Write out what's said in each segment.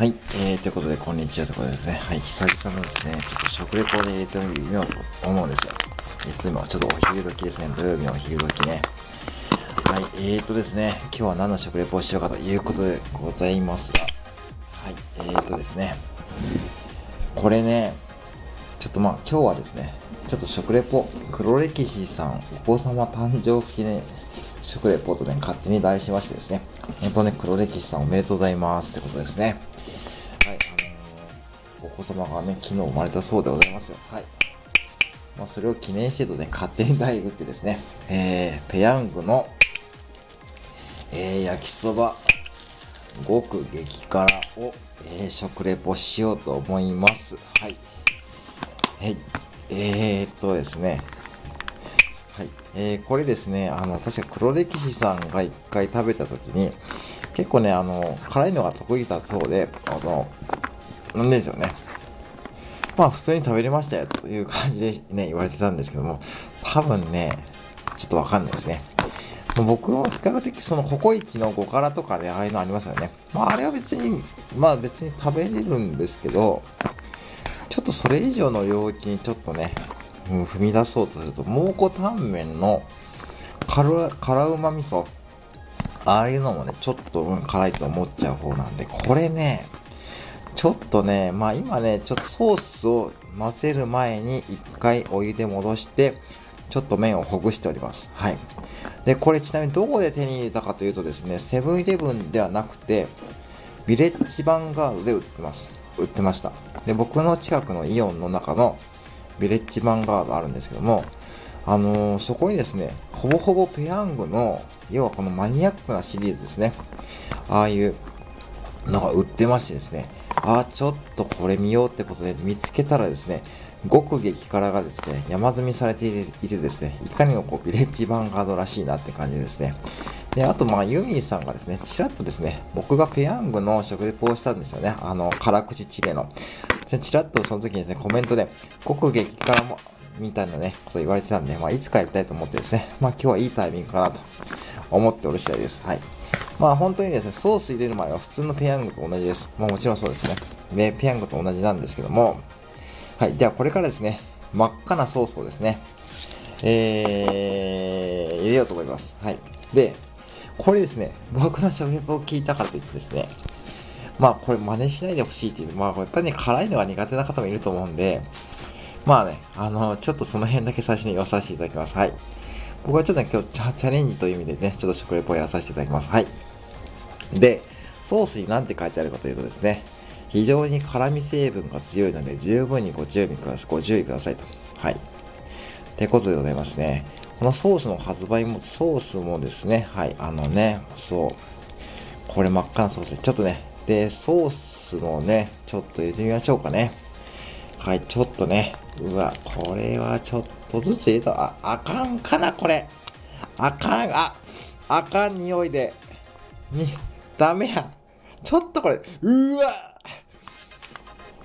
はい、えー、ということで、こんにちはということでですね、はい、久々のですね、ちょっと食レポで入れてみようと思うんですよ。えー、今、ちょっとお昼時ですね、土曜日のお昼時ね。はい、えーとですね、今日は何の食レポをしようかということでございますが、はい、えーとですね、これね、ちょっとまあ今日はですね、ちょっと食レポ、黒歴史さん、お子様誕生記念食レポとね、勝手に題しましてですね、本当ね、黒歴史さんおめでとうございますってことですね。子様がね、昨日生まれたそうでございますよ。はい。まあ、それを記念してとね、勝手に大打ってですね、えー、ペヤングの、えー、焼きそば、極激辛を、えー、食レポしようと思います。はい。はい。えー、っとですね。はい。えー、これですね、あの、確か黒歴史さんが一回食べた時に、結構ね、あの、辛いのが得意だそうで、あの、なんでしょうね。まあ普通に食べれましたよという感じでね、言われてたんですけども、多分ね、ちょっとわかんないですね。僕は比較的そのココイチの5辛とかで、ああいうのありますよね。まああれは別に、まあ別に食べれるんですけど、ちょっとそれ以上の領域にちょっとね、うん、踏み出そうとすると、蒙古タンメンの辛辛うま味噌ああいうのもね、ちょっと、うん、辛いと思っちゃう方なんで、これね、ちょっとね、まあ今ね、ちょっとソースを混ぜる前に一回お湯で戻して、ちょっと麺をほぐしております。はい。で、これちなみにどこで手に入れたかというとですね、セブンイレブンではなくて、ビレッジヴァンガードで売ってます。売ってました。で、僕の近くのイオンの中のビレッジヴァンガードあるんですけども、あのー、そこにですね、ほぼほぼペヤングの、要はこのマニアックなシリーズですね。ああいうのが売ってましてですね、ああ、ちょっとこれ見ようってことで見つけたらですね、極激辛がですね、山積みされていてですね、いかにもこうビレッジヴァンガードらしいなって感じですね。で、あとまあユミーさんがですね、ちらっとですね、僕がペヤングの食レポをしたんですよね。あの、辛口チゲの。で、ちらっとその時にですね、コメントで、極激辛も、みたいなね、こと言われてたんで、まあ、いつかやりたいと思ってですね、まあ、今日はいいタイミングかなと思っておる次第です。はい。まあ、本当にですね、ソース入れる前は普通のペヤングと同じです。まあ、もちろんそうですね。で、ペヤングと同じなんですけども、はい。では、これからですね、真っ赤なソースをですね、えー、入れようと思います。はい。で、これですね、僕の食レポを聞いたからといってですね、まあこれ真似しないでほしいっていう、まあやっぱりね、辛いのが苦手な方もいると思うんで、まあね、あの、ちょっとその辺だけ最初に言わさせていただきます。はい。僕はちょっと、ね、今日チャレンジという意味でね、ちょっと食レポをやらさせていただきます。はい。で、ソースに何て書いてあるかというとですね、非常に辛味成分が強いので、十分にご注意ください。ご注意くださいと。はい。ってことでございますね。このソースの発売も、ソースもですね、はい、あのね、そう、これ真っ赤なソースで、ちょっとね、で、ソースのね、ちょっと入れてみましょうかね。はい、ちょっとね、うわ、これはちょっとずつ入れた。あ、あかんかな、これ。あかん、あ、あかん匂いで。に、ダメや。ちょっとこれ、うわ。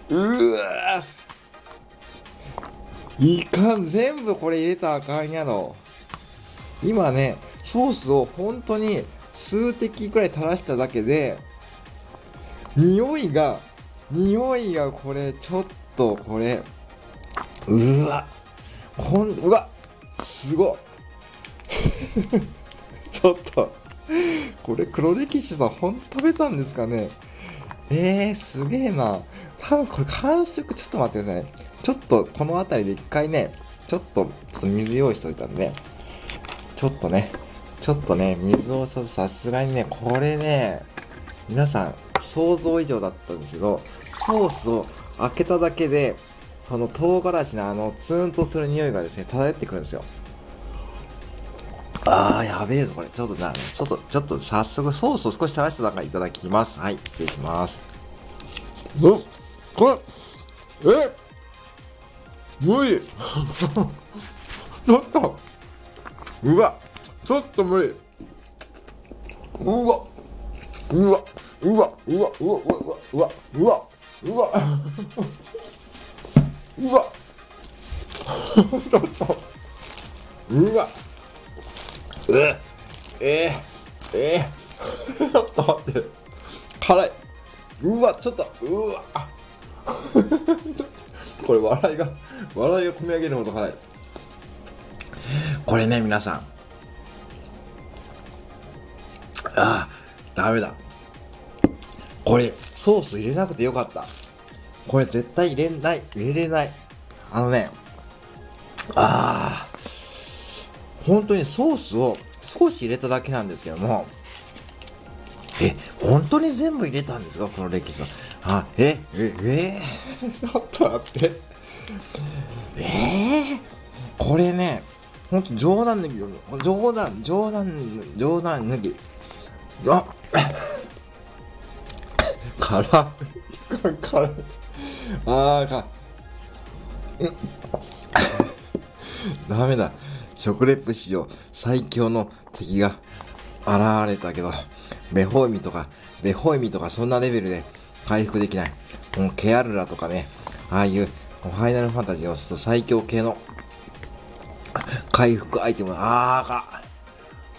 うわ。いかん、全部これ入れたらあかんやろ。今ね、ソースを本当に数滴くらい垂らしただけで、匂いが、匂いがこれ、ちょっとこれ、うわ、こん、うわ、すご ちょっと、これ黒歴史さん、ほんと食べたんですかね？えー、すげえな。多分これ完食、ちょっと待ってください。ちょっとこの辺りで一回ね、ちょっと、ちょっと水用意しといたんで、ちょっとね、ちょっとね、水をさすがにね、これね、皆さん想像以上だったんですけど、ソースを開けただけで、その唐辛子のあのツーンとする匂いがですね、漂ってくるんですよ。あー、やべえぞ、これ。ちょっとな、ちょっと、ちょっと早速ソースを少し垂らした中いただきます。はい、失礼します。おこれ、え？無理。ちょっと。うわ。ちょっと無理。うわうわ。うわ。うわ。うわ。うわ。うわ。うわ。うわ。うわ。ちょっと。うわ。えええー、ちょっと待って辛いうわ、ちょっと、うわ、これ笑いが、笑いが込み上げるほど辛い。これね、皆さん。ああ、ダメだ。これ、ソース入れなくてよかった。これ絶対入れない、入れれない。あのね、ああ、本当にソースを少し入れただけなんですけども、え、本当に全部入れたんですか？この歴史さん。あ、え、え、え？ー、ちょっと待って。え？ー、これね、ほんと冗談抜き、冗談、冗談、冗談抜き。あ、辛い。辛い。あーか。ダメだ。食レップ史上最強の敵が現れたけど、ベホイミとか、ベホイミとかそんなレベルで回復できない。もうケアルラとかね、ああいうファイナルファンタジーの最強系の回復アイテム、あーか。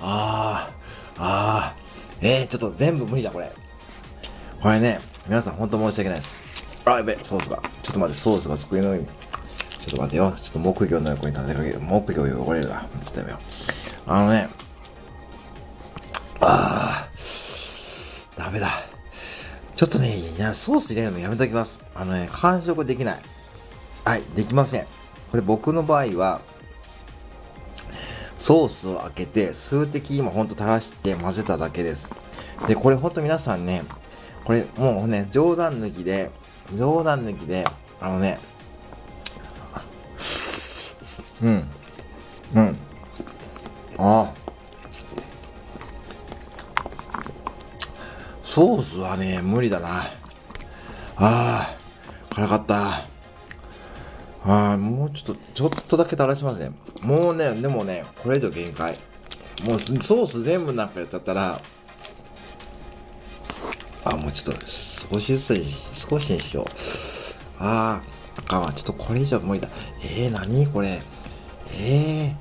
あー、あー、えー、ちょっと全部無理だこれ。これね、皆さん本当申し訳ないです。あ、やべ、ソースが。ちょっと待って、ソースが机の上に。ちょっと待ってよ。ちょっと木魚の横に立てかける。木魚汚れるわ。ちょっとやめよう。あのね、あー、ダメだ。ちょっとね、いや、ソース入れるのやめときます。あのね、完食できない。はい、できません。これ僕の場合は、ソースを開けて、数滴今ほんと垂らして混ぜただけです。で、これほんと皆さんね、これもうね、冗談抜きで、冗談抜きで、あのね、うん、うん、ああ、ソースはね、無理だな。ああ、辛かった。ああ、もうちょっと、ちょっとだけ垂らしますね。もうね、でもね、これ以上限界。もうソース全部なんかやっちゃったら、あ、もうちょっと、少しずつに、少しにしよう。ああ、あかんわ。ちょっとこれ以上無理だ。えー、何？これ。えー、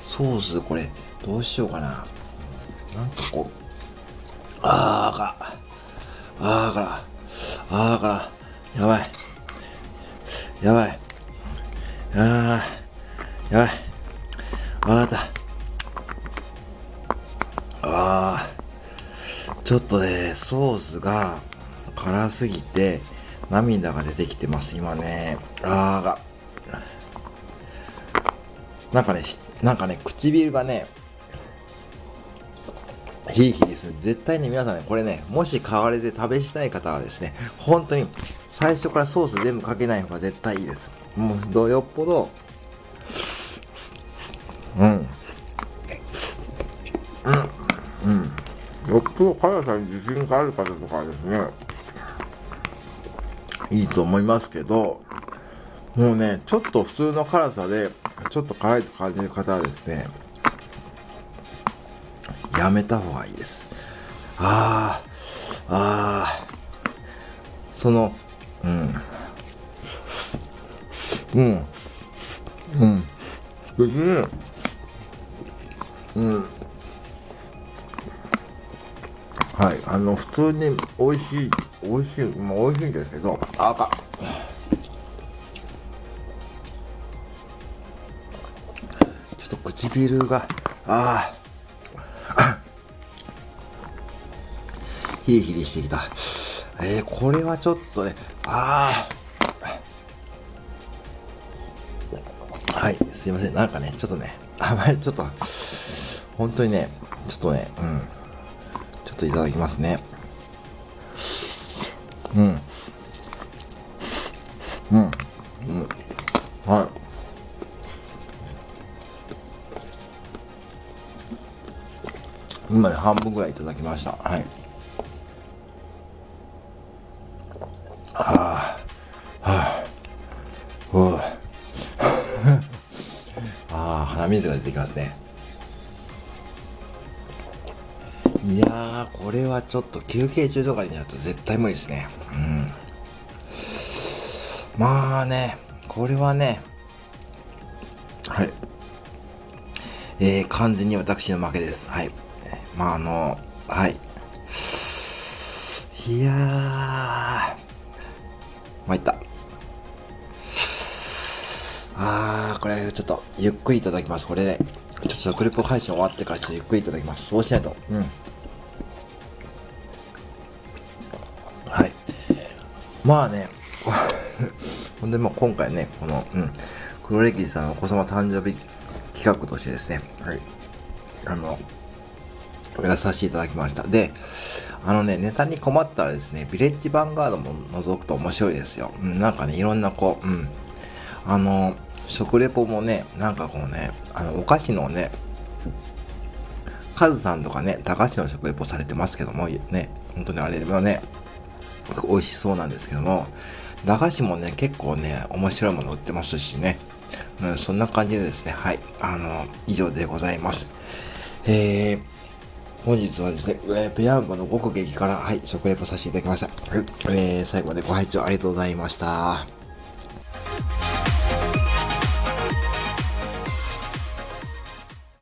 ソース、これ、どうしようかな。なんかこう、あーか、あーから、あーか、やばい。やばい。あー、やばい。わかった。あー、ちょっとね、ソースが辛すぎて、涙が出てきてます、今ね。あーが。なんかね、なんかね、唇がね、ヒリヒリする。絶対に皆さんね、これね、もし買われて食べしたい方はですね、本当に最初からソース全部かけない方が絶対いいです。もう、どよっぽど、うん。うん。うん。よっぽど辛さに自信がある方とかですね、いいと思いますけど、もうね、ちょっと普通の辛さで、ちょっと辛いと感じる方はですね、やめた方がいいです。ああ、ああ、その、うん、うん、うん、別に、うん、はい、あの、普通に美味しい、美味しい、まあ、美味しいんですけど、あかちょっと唇が、ああ、ヒリヒリしてきた。えー、これはちょっとね、ああ。はい、すいません。なんかね、ちょっとね、あまりちょっと、本当にね、ちょっとね、うん。ちょっといただきますね。うん。うん。うん。今ね、半分ぐらいいただきました。はい。はあ、はあ、うあ あ、鼻水が出てきますね。いやー、これはちょっと休憩中とかになると絶対無理ですね。うん。まあね、これはね、はい。えー、完全に私の負けです。はい。まああの、はい。いやー、参った。あー、これちょっとゆっくりいただきます。これね、ちょっと食レポ配信終わってからちょっとゆっくりいただきます。そうしないと。うん。はい。まあね、ほんで、まあ今回ね、この、うん、黒歴史さんお子様誕生日企画としてですね、はい。あの、やらさせていただきました。で、あのね、ネタに困ったらですね、ビレッジヴァンガードも覗くと面白いですよ。うん、なんかね、いろんなこう、うん。あの、食レポもね、なんかこうね、あの、お菓子のね、カズさんとかね、駄菓子の食レポされてますけども、ね、本当にあれはね、美味しそうなんですけども、駄菓子もね、結構ね、面白いもの売ってますしね、うん、そんな感じでですね、はい、あの、以上でございます。えー、本日はですね、えー、ペヤングの極激から、はい、食レポさせていただきました。はい、えー、最後までご拝聴ありがとうございました。